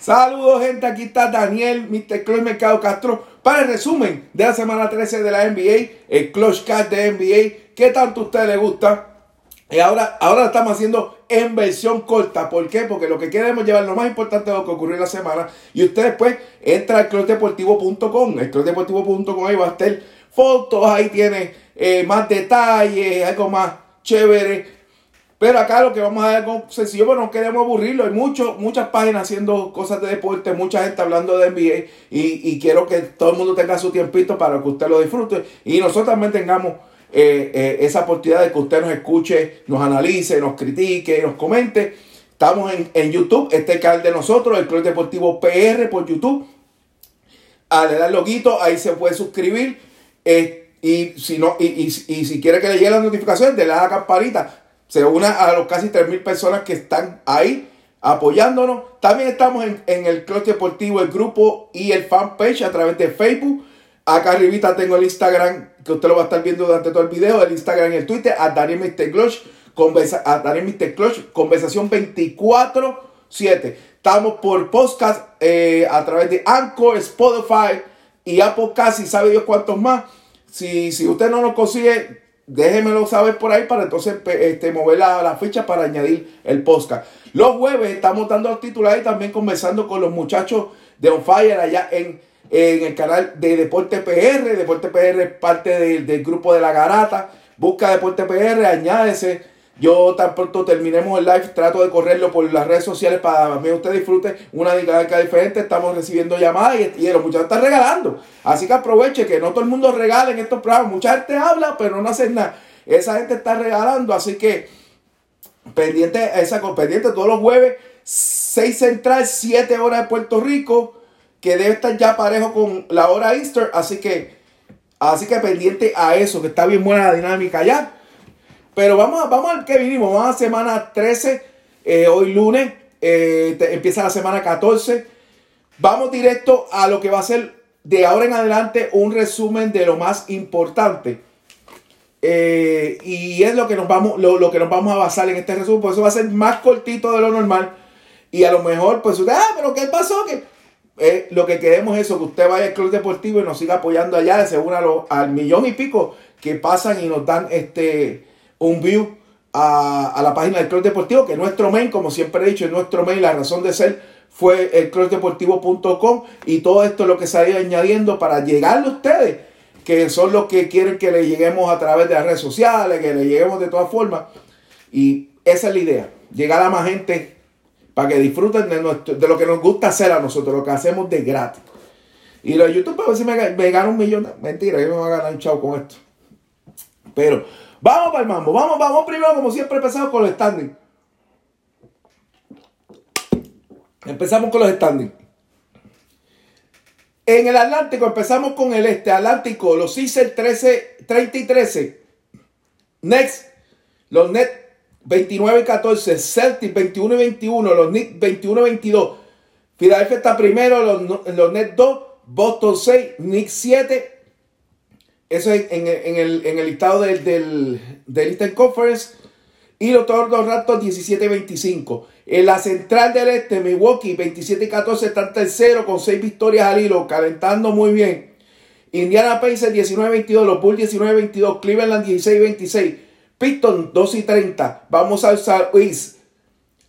Saludos gente, aquí está Daniel, Mr. Clutch Mercado Castro para el resumen de la semana 13 de la NBA, el Clutch Card de NBA, ¿qué tanto a usted le gusta? Y ahora, ahora estamos haciendo en versión corta, ¿por qué? Porque lo que queremos llevar lo más importante de lo que ocurrió en la semana y usted después entra al clubdeportivo.com, el clubdeportivo.com ahí va a estar fotos, ahí tiene eh, más detalles, algo más chévere pero acá lo que vamos a ver con sencillo, bueno, no queremos aburrirlo. Hay mucho, muchas páginas haciendo cosas de deporte, mucha gente hablando de NBA y, quiero que todo el mundo tenga su tiempito para que usted lo disfrute y nosotros también tengamos eh, eh, esa oportunidad de que usted nos escuche, nos analice, nos critique, nos comente. Estamos en, YouTube, este canal de nosotros, el Club Deportivo PR por YouTube. A le da el ahí se puede suscribir. Eh, y si no, y, y, y, si quiere que le llegue la notificación, de la campanita se una a los casi 3.000 personas que están ahí apoyándonos. También estamos en, el Club Deportivo, el grupo y el fanpage a través de Facebook. Acá arribita tengo el Instagram, que usted lo va a estar viendo durante todo el video, el Instagram y el Twitter, a Daniel Mr. conversa, a Daniel conversación 24-7. Estamos por podcast eh, a través de Anchor, Spotify y Apple Casi, sabe Dios cuántos más. Si, si usted no lo consigue, déjenmelo saber por ahí para entonces este, mover la, ficha para añadir el podcast. Los jueves estamos dando los titulares y también conversando con los muchachos de On Fire allá en, en el canal de Deporte PR. Deporte PR es parte del, grupo de la Garata. Busca Deporte PR, añádese. Yo tan pronto terminemos el live, trato de correrlo por las redes sociales para que usted disfrute una dinámica diferente. Estamos recibiendo llamadas y, los muchachos están regalando. Así que aproveche que no todo el mundo regala en estos programas. Mucha gente habla, pero no hace nada. Esa gente está regalando, así que pendiente, esa pendiente todos los jueves, 6 central, 7 horas de Puerto Rico, que debe estar ya parejo con la hora Easter. Así que, así que pendiente a eso, que está bien buena la dinámica ya. Pero vamos, vamos al que vinimos. Vamos a semana 13. Eh, hoy lunes. Eh, empieza la semana 14. Vamos directo a lo que va a ser de ahora en adelante un resumen de lo más importante. Eh, y es lo que nos vamos, lo, que nos vamos a basar en este resumen. Por eso va a ser más cortito de lo normal. Y a lo mejor, pues usted, ah, pero ¿qué pasó? Que lo que queremos es eso, que usted vaya al club deportivo y nos siga apoyando allá, según a al millón y pico que pasan y nos dan este un view a, la página del Club Deportivo, que nuestro mail, como siempre he dicho, es nuestro mail, la razón de ser fue el clubdeportivo.com y todo esto es lo que se ha ido añadiendo para llegarle a ustedes, que son los que quieren que le lleguemos a través de las redes sociales, que le lleguemos de todas formas. Y esa es la idea, llegar a más gente para que disfruten de, nuestro, de lo que nos gusta hacer a nosotros, lo que hacemos de gratis. Y los YouTube, a ver si me, me gano un millón. Mentira, yo me voy a ganar un chavo con esto. Pero Vamos para el mambo. Vamos, vamos primero, como siempre, empezamos con los standings. Empezamos con los standings. En el Atlántico empezamos con el este. Atlántico, los Caesar 13, 30 y 13. Next, los Nets 29 y 14. Celtic 21 y 21. Los Knicks 21 y 22. Philadelphia está primero. Los, los Nets 2. Boston 6. Knicks 7. Eso es en, el, en el listado del, Eastern Conference. Y los Toronto Raptors 17-25. En la central del este, Milwaukee 27-14 está tercero con 6 victorias al hilo, calentando muy bien. Indiana Pacers 19-22, los Bulls 19-22, Cleveland 16-26, Piston 2 30. Vamos al South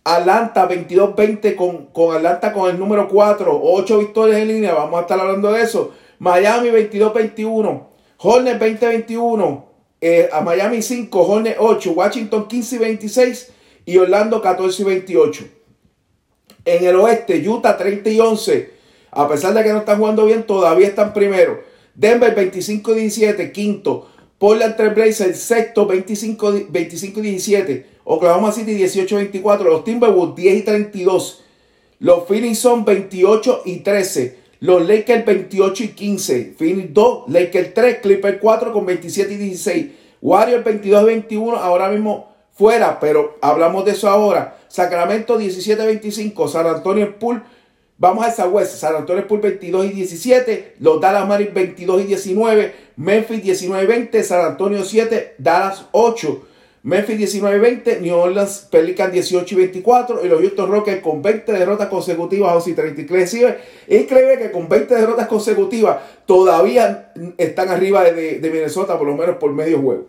Atlanta 22-20 con, con Atlanta con el número 4, 8 victorias en línea, vamos a estar hablando de eso. Miami 22-21. Hornets 2021, eh, a Miami 5, Hornets 8, Washington 15 y 26 y Orlando 14 y 28. En el oeste, Utah 30 y 11. A pesar de que no están jugando bien, todavía están primero. Denver 25 y 17, quinto. Portland Trail Blazers, sexto, 25, 25 y 17. Oklahoma City 18 y 24. Los Timberwolves 10 y 32. Los Phoenix son 28 y 13. Los Lakers 28 y 15. Phoenix 2, Lakers 3, Clippers 4 con 27 y 16. Warriors 22 y 21, ahora mismo fuera, pero hablamos de eso ahora. Sacramento 17 y 25. San Antonio Spurs, vamos a esa West. San Antonio Spurs 22 y 17. Los Dallas Mavericks 22 y 19. Memphis 19 y 20. San Antonio 7, Dallas 8. Memphis 19 y 20, New Orleans Pelican 18 y 24 y los Houston Rockets con 20 derrotas consecutivas, 11 y 33. Es increíble que con 20 derrotas consecutivas todavía están arriba de, de, Minnesota, por lo menos por medio juego.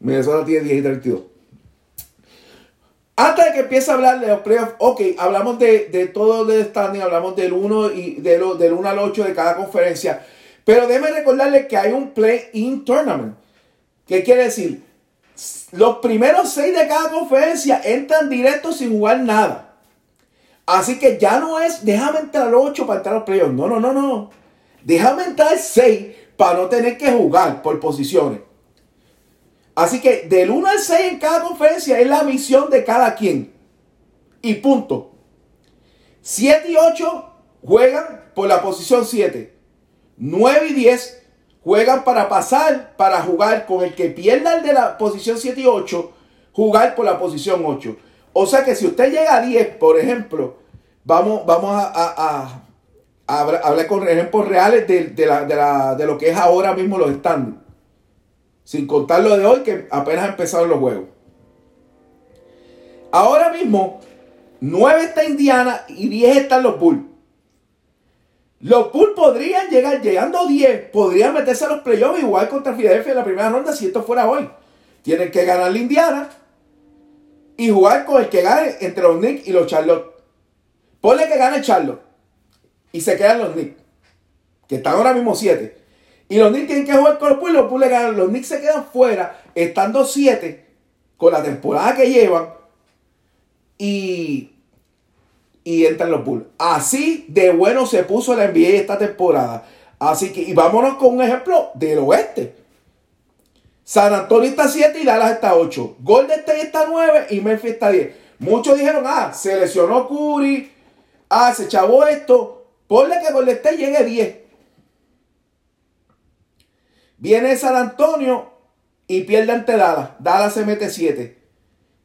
Minnesota tiene 10 y 32. Antes de que empiece a hablar de los playoffs, ok, hablamos de, de todo el standing, hablamos del 1 y de lo, del 1 al 8 de cada conferencia. Pero déjenme recordarles que hay un play-in tournament. ¿Qué quiere decir? Los primeros seis de cada conferencia entran directo sin jugar nada. Así que ya no es déjame entrar 8 para entrar a los playoffs. No, no, no, no. Déjame entrar 6 para no tener que jugar por posiciones. Así que del 1 al 6 en cada conferencia es la misión de cada quien. Y punto. 7 y 8 juegan por la posición 7. 9 y 10 juegan para pasar, para jugar con el que pierda el de la posición 7 y 8, jugar por la posición 8. O sea que si usted llega a 10, por ejemplo, vamos, vamos a, hablar con ejemplos reales de, lo que es ahora mismo los standings. Sin contar lo de hoy, que apenas empezaron los juegos. Ahora mismo, 9 está Indiana y 10 están los Bulls. Los Bulls podrían llegar, llegando a 10, podrían meterse a los playoffs igual contra Filadelfia en la primera ronda si esto fuera hoy. Tienen que ganar la Indiana y jugar con el que gane entre los Knicks y los Charlotte. Ponle que gane Charlotte y se quedan los Knicks, que están ahora mismo 7. Y los Knicks tienen que jugar con los Bulls, los Bulls le ganan. Los Knicks se quedan fuera, estando 7 con la temporada que llevan. Y y entran los Bulls. Así de bueno se puso la NBA esta temporada. Así que, y vámonos con un ejemplo del oeste. San Antonio está 7 y Dallas está 8. Golden State está 9 y Memphis está 10. Muchos dijeron, ah, se lesionó Curry. Ah, se chavó esto. Ponle que Golden State llegue a 10. Viene San Antonio y pierde ante Dallas. Dallas se mete 7.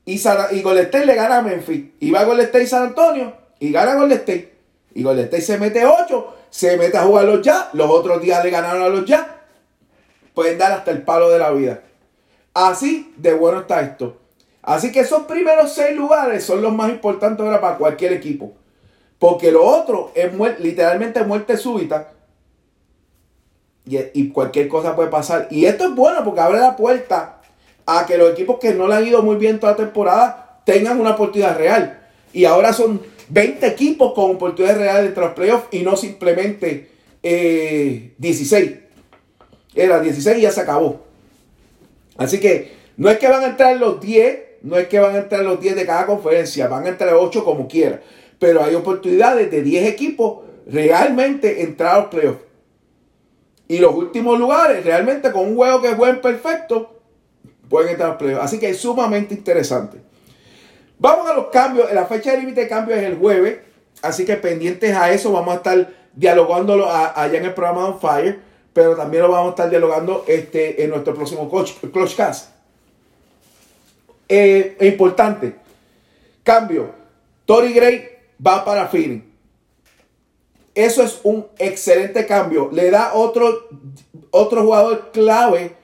Y, y Golden State le gana a Memphis. Y va Golden State y San Antonio y gana Golden State. Y Golden State se mete 8, se mete a jugar los ya. Los otros días le ganaron a los ya. Pueden dar hasta el palo de la vida. Así de bueno está esto. Así que esos primeros seis lugares son los más importantes ahora para cualquier equipo. Porque lo otro es literalmente muerte súbita. Y, y, cualquier cosa puede pasar. Y esto es bueno porque abre la puerta a que los equipos que no le han ido muy bien toda la temporada tengan una oportunidad real. Y ahora son 20 equipos con oportunidades reales de los playoffs y no simplemente 16. Eh, Era 16 y ya se acabó. Así que no es que van a entrar los 10, no es que van a entrar los 10 de cada conferencia, van a entrar 8 como quiera. Pero hay oportunidades de 10 equipos realmente entrar a los playoffs. Y los últimos lugares, realmente con un juego que jueguen perfecto, pueden entrar a los playoffs. Así que es sumamente interesante. Vamos a los cambios. La fecha de límite de cambio es el jueves. Así que pendientes a eso, vamos a estar dialogándolo allá en el programa On Fire. Pero también lo vamos a estar dialogando este, en nuestro próximo Clutch Cast. Eh, importante. Cambio. Tori Gray va para Phoenix. Eso es un excelente cambio. Le da otro, otro jugador clave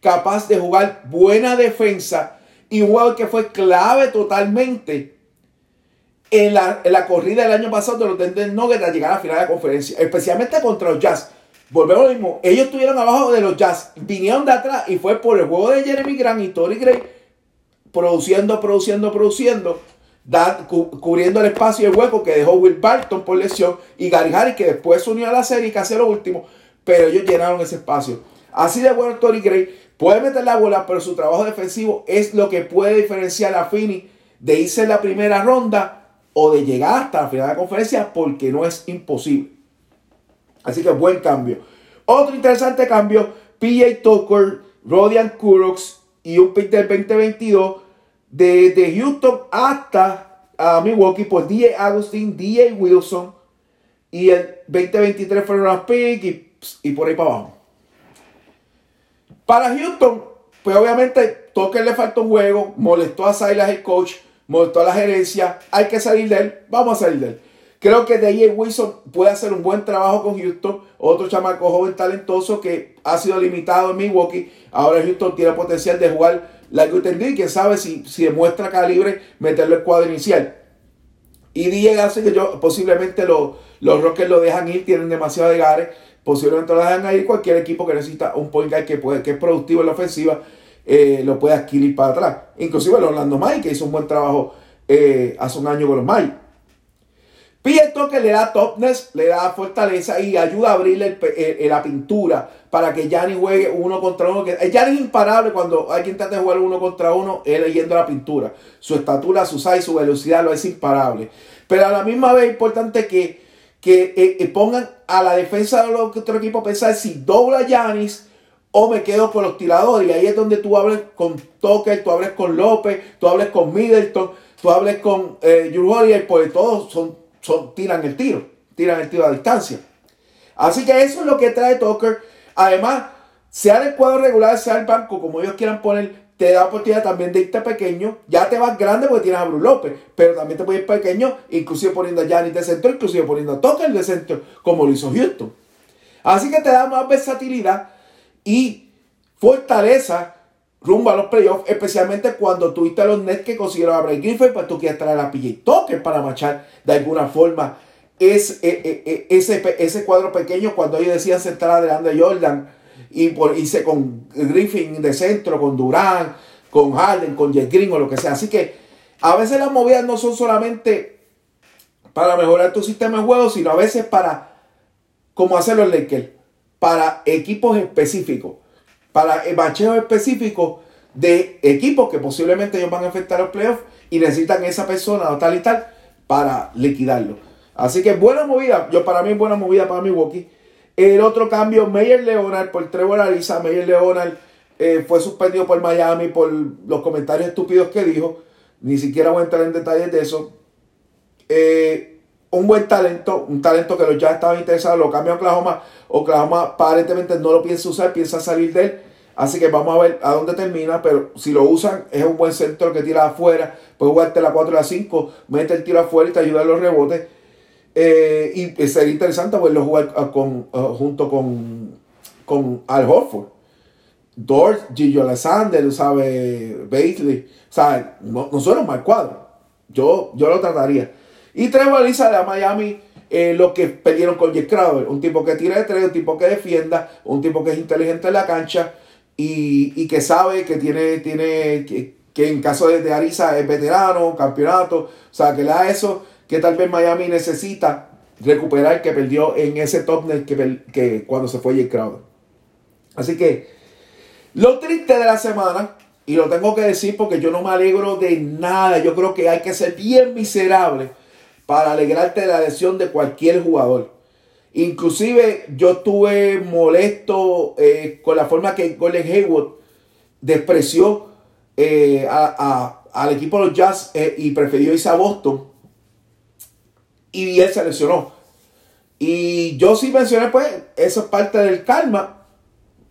capaz de jugar buena defensa jugador que fue clave totalmente en la, corrida del año pasado de los Denver Nuggets a llegar a la final de la conferencia, especialmente contra los Jazz. Volvemos a lo mismo, ellos estuvieron abajo de los Jazz, vinieron de atrás y fue por el juego de Jeremy Grant y Tory Gray produciendo, produciendo, produciendo, cubriendo el espacio y el hueco que dejó Will Barton por lesión y Gary Harris que después se unió a la serie y hace lo último, pero ellos llenaron ese espacio. Así de bueno Tory Gray Puede meter la bola, pero su trabajo defensivo es lo que puede diferenciar a Fini de irse en la primera ronda o de llegar hasta la final de la conferencia porque no es imposible. Así que buen cambio. Otro interesante cambio, PJ Tucker, Rodian Kurox y un pick del 2022 de, Houston hasta uh, Milwaukee por DJ Agustin, DJ Wilson y el 2023 fueron los pick y, y por ahí para abajo. Para Houston, pues obviamente Tucker le faltó un juego, molestó a Silas el coach, molestó a la gerencia, hay que salir de él, vamos a salir de él. Creo que DJ Wilson puede hacer un buen trabajo con Houston, otro chamaco joven talentoso que ha sido limitado en Milwaukee. Ahora Houston tiene potencial de jugar la que y quién sabe si, si demuestra calibre meterlo el cuadro inicial. Y DJ hace que yo posiblemente los, los Rockets lo dejan ir, tienen demasiado de gares, posiblemente lo dejan ir cualquier equipo que necesita un point guard que, puede, que es productivo en la ofensiva, eh, lo puede adquirir para atrás. Inclusive el Orlando Mike, que hizo un buen trabajo eh, hace un año con los. Pide que le da toughness, le da fortaleza y ayuda a abrirle la pintura para que Gianni juegue uno contra uno. Gianni es imparable cuando alguien trata de jugar uno contra uno, él leyendo la pintura. Su estatura, su size, su velocidad lo es imparable. Pero a la misma vez es importante que, que eh, eh, pongan a la defensa de otro equipo a pensar si dobla a Giannis o me quedo con los tiradores. Y ahí es donde tú hables con Tucker, tú hables con López, tú hables con Middleton, tú hables con eh, y porque todos son tiran el tiro, tiran el tiro a distancia. Así que eso es lo que trae Tucker. Además, sea el cuadro regular, sea el banco, como ellos quieran poner, te da oportunidad también de irte pequeño. Ya te vas grande porque tienes a Bruce López, pero también te puedes ir pequeño, inclusive poniendo a Giannis de centro, inclusive poniendo a Tucker de centro, como lo hizo Houston. Así que te da más versatilidad y fortaleza rumbo a los playoffs, especialmente cuando tuviste a los Nets que consiguieron a Bray Griffin, pues tú quieres traer a PJ Tucker para marchar de alguna forma ese, eh, eh, eh, ese, ese cuadro pequeño cuando ellos decían sentar de Jordan y por, hice con Griffin de centro, con Durán, con Harden, con Jet Green o lo que sea. Así que a veces las movidas no son solamente para mejorar tu sistema de juego, sino a veces para, como hacen los Lakers, para equipos específicos para bacheos específicos de equipos que posiblemente ellos van a afectar a los playoffs y necesitan esa persona o tal y tal para liquidarlo. Así que buena movida, yo para mí buena movida para Milwaukee. El otro cambio, Meyer Leonard por Trevor Ariza. Meyer Leonard eh, fue suspendido por Miami por los comentarios estúpidos que dijo. Ni siquiera voy a entrar en detalles de eso. Eh, un buen talento, un talento que los ya estaban interesados, lo cambia a Oklahoma. Oklahoma aparentemente no lo piensa usar, piensa salir de él. Así que vamos a ver a dónde termina, pero si lo usan, es un buen centro que tira afuera. Puede jugarte la 4 y la 5, mete el tiro afuera y te ayuda a los rebotes. Eh, y sería interesante verlo jugar ah, con, ah, junto con, con Al Horford. Dort, Gillo Alexander, ¿sabes? Bailey. O sea, no, no suena un mal cuadro. Yo, yo lo trataría. Y Trevor Lisa de Miami eh, lo que perdieron con Jack Crowder. Un tipo que tire de tres, un tipo que defienda, un tipo que es inteligente en la cancha y, que sabe que tiene, tiene que, en caso de, de, Arisa es veterano, campeonato, o sea, que le da eso que tal vez Miami necesita recuperar que perdió en ese top que, que cuando se fue Jay Crowder. Así que lo triste de la semana, y lo tengo que decir porque yo no me alegro de nada, yo creo que hay que ser bien miserable para alegrarte de la lesión de cualquier jugador. Inclusive yo estuve molesto eh, con la forma que Golden Hayward despreció eh, al equipo de los Jazz eh, y prefirió irse a Boston. Y él se lesionó. Y yo sí mencioné, pues, eso es parte del karma.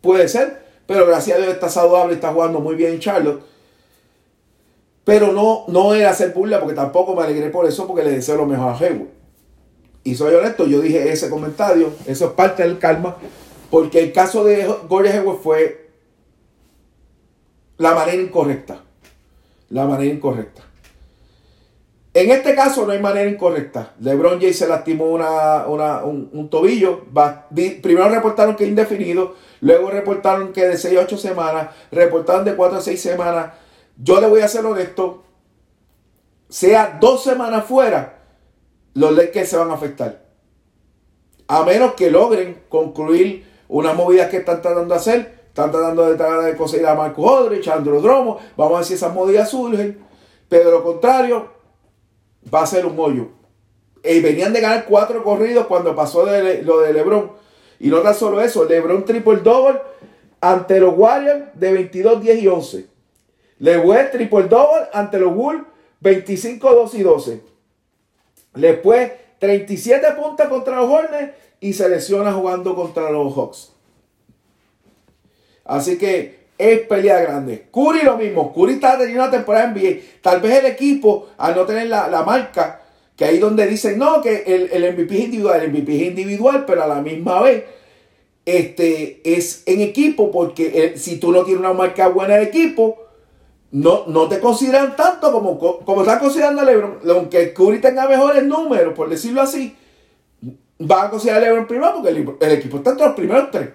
Puede ser. Pero gracias a Dios está saludable, está jugando muy bien en Charlotte. Pero no, no era hacer burla porque tampoco me alegré por eso porque le deseo lo mejor a Hayward. Y soy honesto, yo dije ese comentario, eso es parte del karma, porque el caso de Gordon Hayward fue la manera incorrecta. La manera incorrecta. En este caso no hay manera incorrecta. LeBron James se lastimó una, un, tobillo. primero reportaron que indefinido, luego reportaron que de 6 a 8 semanas, reportaron de 4 a 6 semanas. Yo le voy a ser honesto, sea dos semanas fuera, los Lakers se van a afectar. A menos que logren concluir una movida que están tratando de hacer. Están tratando de, conseguir a Marco Hodrich, a Andro Dromo. Vamos a ver si esas movidas surgen. Pero lo contrario, va a ser un hoyo. Y venían de ganar cuatro corridos cuando pasó de, lo de LeBron. Y no tan solo eso, LeBron triple double ante los Warriors de 22, 10 y 11. LeBron triple double ante los Wolves 25, 2 y 12. Después, 37 puntos contra los Hornets y se lesiona jugando contra los Hawks. Así que es pelea grande. Curry lo mismo. Curry está teniendo una temporada en NBA. Tal vez el equipo, al no tener la, marca, que ahí donde dicen, no, que el, el, MVP es individual, el MVP es individual, pero a la misma vez este, es en equipo, porque si tú no tienes una marca buena de equipo, no, no te consideran tanto como, como están considerando LeBron. Aunque Curry tenga mejores números, por decirlo así, va a considerar a LeBron primero porque el, equipo está entre los primeros tres.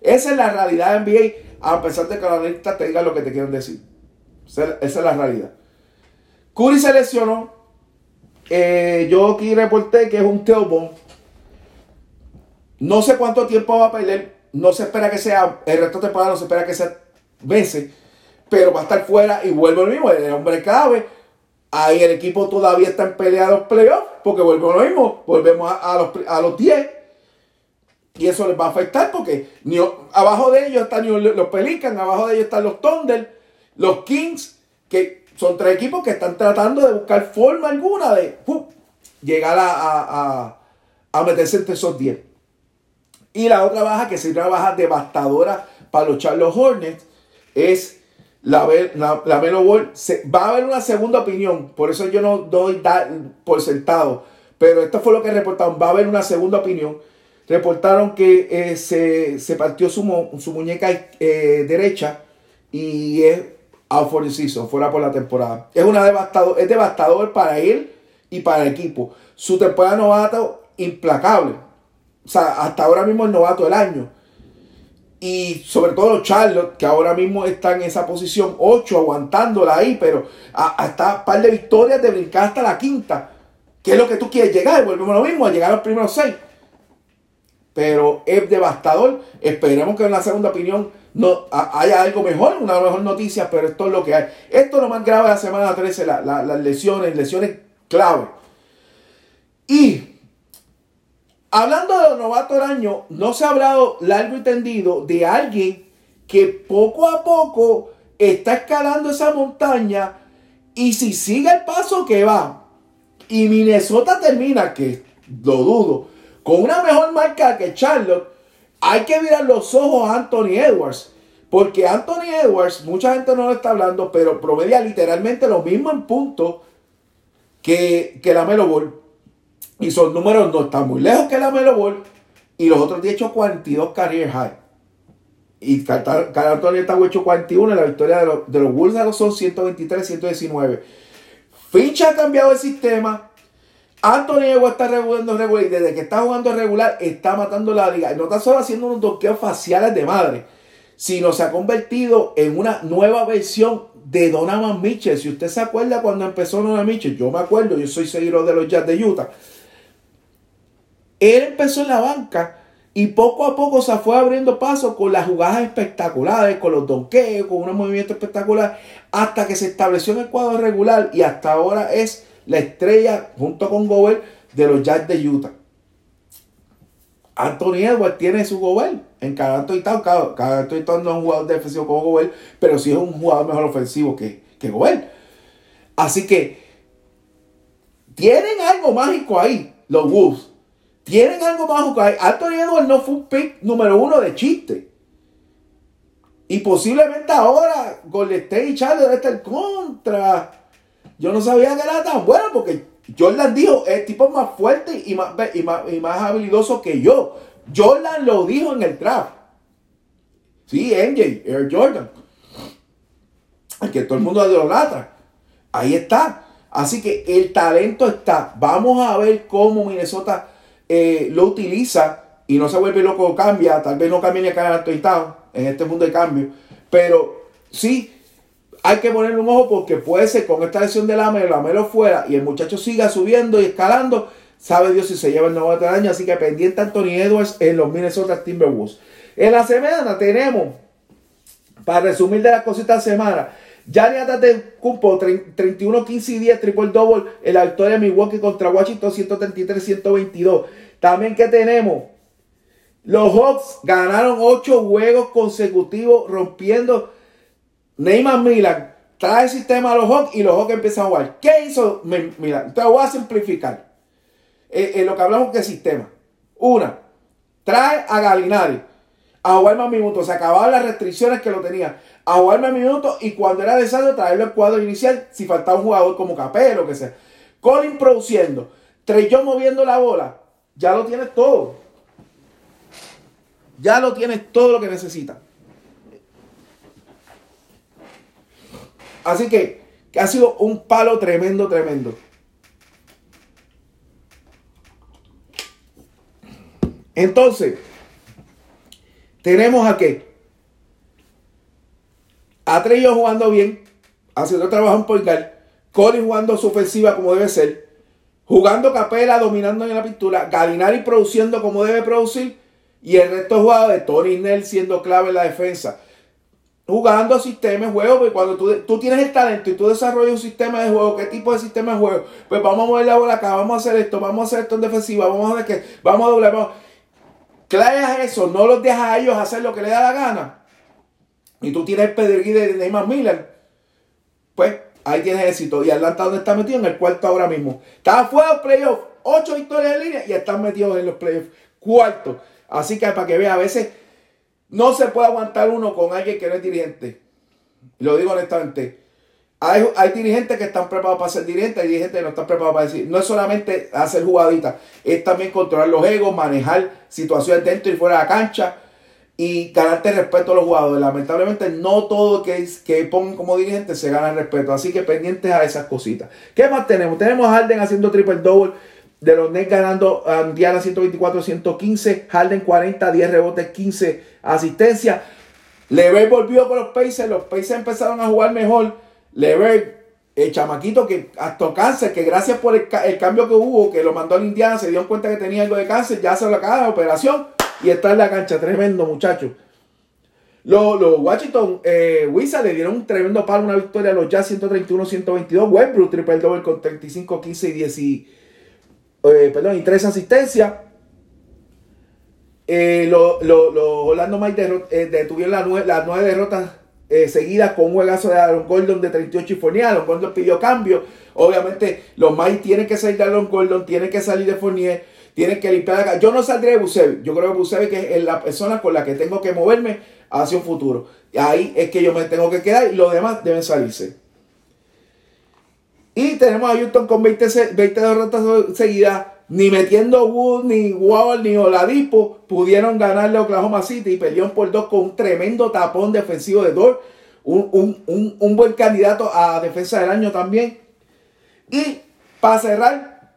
Esa es la realidad de NBA, a pesar de que los analistas te digan lo que te quieren decir. Esa, es la realidad. Curry se lesionó. Eh, yo aquí reporté que es un tailbone. No sé cuánto tiempo va a perder. No se espera que sea, el resto de temporada no se espera que sea meses. Pero va a estar fuera y vuelve lo mismo. El hombre clave. Ahí el equipo todavía está en pelea de los playoffs. Porque vuelve lo mismo. Volvemos a, los, a los 10. Y eso les va a afectar porque abajo de ellos están los Pelicans, abajo de ellos están los Thunder, los Kings, que son tres equipos que están tratando de buscar forma alguna de llegar a, meterse entre esos 10. Y la otra baja, que sería una baja devastadora para los Charlotte Hornets, es la, la, la Melo va a haber una segunda opinión, por eso yo no doy por sentado. Pero esto fue lo que reportaron. Va a haber una segunda opinión reportaron que eh, se, partió su, muñeca eh, derecha y es out for fuera por la temporada. Es, una devastador, es devastador para él y para el equipo. Su temporada novato, implacable. O sea, hasta ahora mismo el novato del año. Y sobre todo Charlotte, que ahora mismo está en esa posición 8, aguantándola ahí, pero hasta un par de victorias de brincar hasta la quinta. Que es lo que tú quieres llegar, volvemos a lo mismo, a llegar a los primeros seis pero es devastador. Esperemos que en la segunda opinión no haya algo mejor, una mejor noticia, pero esto es lo que hay. Esto es lo más grave de la semana 13, las lesiones, lesiones clave. Y hablando de los novatos del no se ha hablado largo y tendido de alguien que poco a poco está escalando esa montaña y si sigue el paso que va y Minnesota termina, que lo dudo, con una mejor marca que Charlotte, hay que mirar los ojos a Anthony Edwards. Porque Anthony Edwards, mucha gente no lo está hablando, pero promedia literalmente lo mismo en puntos que, que la Melo Ball. Y son números no están muy lejos que la Melo Ball. Y los otros 10 hecho 42 career high. Y Carl Anthony está hecho 41. La victoria de los, de los Bulls son 123, 119. Finch ha cambiado el sistema. Anthony Edwards está jugando regular y desde que está jugando regular está matando la liga. No está solo haciendo unos doqueos faciales de madre, sino se ha convertido en una nueva versión de Donovan Mitchell. Si usted se acuerda cuando empezó Donovan Mitchell, yo me acuerdo, yo soy seguidor de los Jazz de Utah. Él empezó en la banca y poco a poco se fue abriendo paso con las jugadas espectaculares, con los donkeos, con unos movimientos espectaculares, hasta que se estableció en el cuadro regular y hasta ahora es la estrella junto con Gobert de los Jazz de Utah. Anthony Edwards tiene su Gobert en cada y Cada, cada no es un jugador defensivo como Gobert, pero sí es un jugador mejor ofensivo que, que Gobert. Así que tienen algo mágico ahí, los Wolves. Tienen algo mágico ahí. Anthony Edwards no fue un pick número uno de chiste. Y posiblemente ahora Golden State y Charlie debe estar contra yo no sabía que era tan bueno porque Jordan dijo, el tipo más fuerte y más, y más, habilidoso que yo. Jordan lo dijo en el draft. Sí, MJ, Air Jordan. Que todo el mundo idolatra. Ahí está. Así que el talento está. Vamos a ver cómo Minnesota eh, lo utiliza y no se vuelve loco, cambia. Tal vez no cambie ni a cada en este mundo de cambio. Pero sí, hay que ponerle un ojo porque puede ser con esta lesión de la Melo, la Melo fuera y el muchacho siga subiendo y escalando. Sabe Dios si se lleva el nuevo del año. Así que pendiente Anthony Edwards en los Minnesota Timberwolves. En la semana tenemos, para resumir de las cositas de semana, Gianni Cumpo 31, 15 y 10, triple double en la victoria de Milwaukee contra Washington 133, 122. También que tenemos, los Hawks ganaron 8 juegos consecutivos rompiendo Neymar Milan trae el sistema a los Hawks y los Hawks empiezan a jugar. ¿Qué hizo Milan? Te voy a simplificar. Eh, eh, lo que hablamos de sistema. Una, trae a Galinari a jugar más minutos. Se acababan las restricciones que lo tenía. A jugar más minutos y cuando era necesario traerlo al cuadro inicial si faltaba un jugador como Capel o que sea. Colin produciendo. Trellón moviendo la bola. Ya lo tienes todo. Ya lo tienes todo lo que necesitas. Así que, que ha sido un palo tremendo, tremendo. Entonces, tenemos a qué? A Trello jugando bien, haciendo trabajo en Polgar, Cody jugando su ofensiva como debe ser, jugando Capela, dominando en la pintura, Galinari produciendo como debe producir, y el resto de jugadores, Tony Nell siendo clave en la defensa. Jugando sistemas de juego, porque cuando tú, tú, tienes el talento y tú desarrollas un sistema de juego, ¿qué tipo de sistema de juego? Pues vamos a mover la bola acá, vamos a hacer esto, vamos a hacer esto en defensiva, vamos a ver qué, vamos a doblar, vamos. Claras eso, no los dejas a ellos hacer lo que les da la gana. Y tú tienes el pedigrí de Neymar Miller. Pues ahí tienes éxito. Y Atlanta, ¿dónde está metido? En el cuarto ahora mismo. Está fuera de playoffs. Ocho victorias en línea y están metidos en los playoffs. Cuarto. Así que para que vea, a veces no se puede aguantar uno con alguien que no es dirigente. Lo digo honestamente. Hay, hay, dirigentes que están preparados para ser dirigentes, hay dirigentes que no están preparados para decir. No es solamente hacer jugaditas, es también controlar los egos, manejar situaciones dentro y fuera de la cancha y ganarte respeto a los jugadores. Lamentablemente, no todo que, que pongan como dirigente se gana el respeto. Así que pendientes a esas cositas. ¿Qué más tenemos? Tenemos a Harden haciendo triple double. De los Nets ganando a Indiana 124-115. Harden 40, 10 rebotes, 15 asistencias. Lever volvió con los Pacers. Los Pacers empezaron a jugar mejor Lever, el chamaquito que hasta cáncer, que gracias por el, cambio que hubo, que lo mandó a Indiana, se dio cuenta que tenía algo de cáncer, ya se lo acaba de operación y está en la cancha. Tremendo, muchacho. Los, Washington eh, Wizards le dieron un tremendo palo, una victoria a los Jazz 131-122. Westbrook triple double con 35, 15 y 10 y, eh, perdón, y 3 asistencias. Eh, los lo, Orlando Mike eh, detuvieron las las nueve derrotas eh, seguida con un juegazo de Aaron Gordon de 38 y Fournier. Aaron Gordon pidió cambio. Obviamente, los Mike tienen que salir de Aaron Gordon, tienen que salir de Fournier, tienen que limpiar la Yo no saldré de Busevi. Yo creo que Busevi que es la persona con la que tengo que moverme hacia un futuro. Ahí es que yo me tengo que quedar y los demás deben salirse. Y tenemos a Houston con 20, 20 derrotas seguidas. Ni metiendo Wood, ni Wall, ni Oladipo pudieron ganarle a Oklahoma City y perdieron por dos con un tremendo tapón defensivo de Dor. Un, un, buen candidato a defensa del año también. Y para cerrar,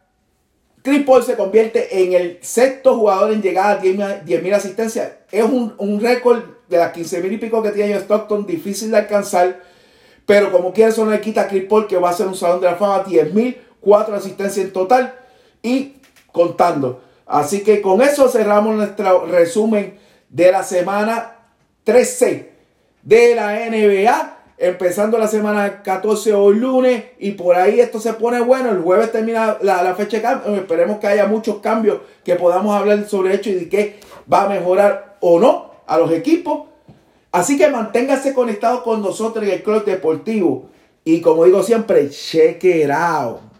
Chris Paul se convierte en el sexto jugador en llegar a 10.000 asistencias. Es un, un récord de las 15.000 y pico que tiene Stockton, difícil de alcanzar. Pero como quiera, eso no le quita a Chris Paul, que va a ser un salón de la fama, 10.000, 4 asistencias en total. Y contando. Así que con eso cerramos nuestro resumen de la semana 13 de la NBA. Empezando la semana 14 hoy lunes y por ahí esto se pone bueno. El jueves termina la, fecha de cambio. Esperemos que haya muchos cambios que podamos hablar sobre hecho y de qué va a mejorar o no a los equipos. Así que manténgase conectado con nosotros en el Club Deportivo. Y como digo siempre, check it out.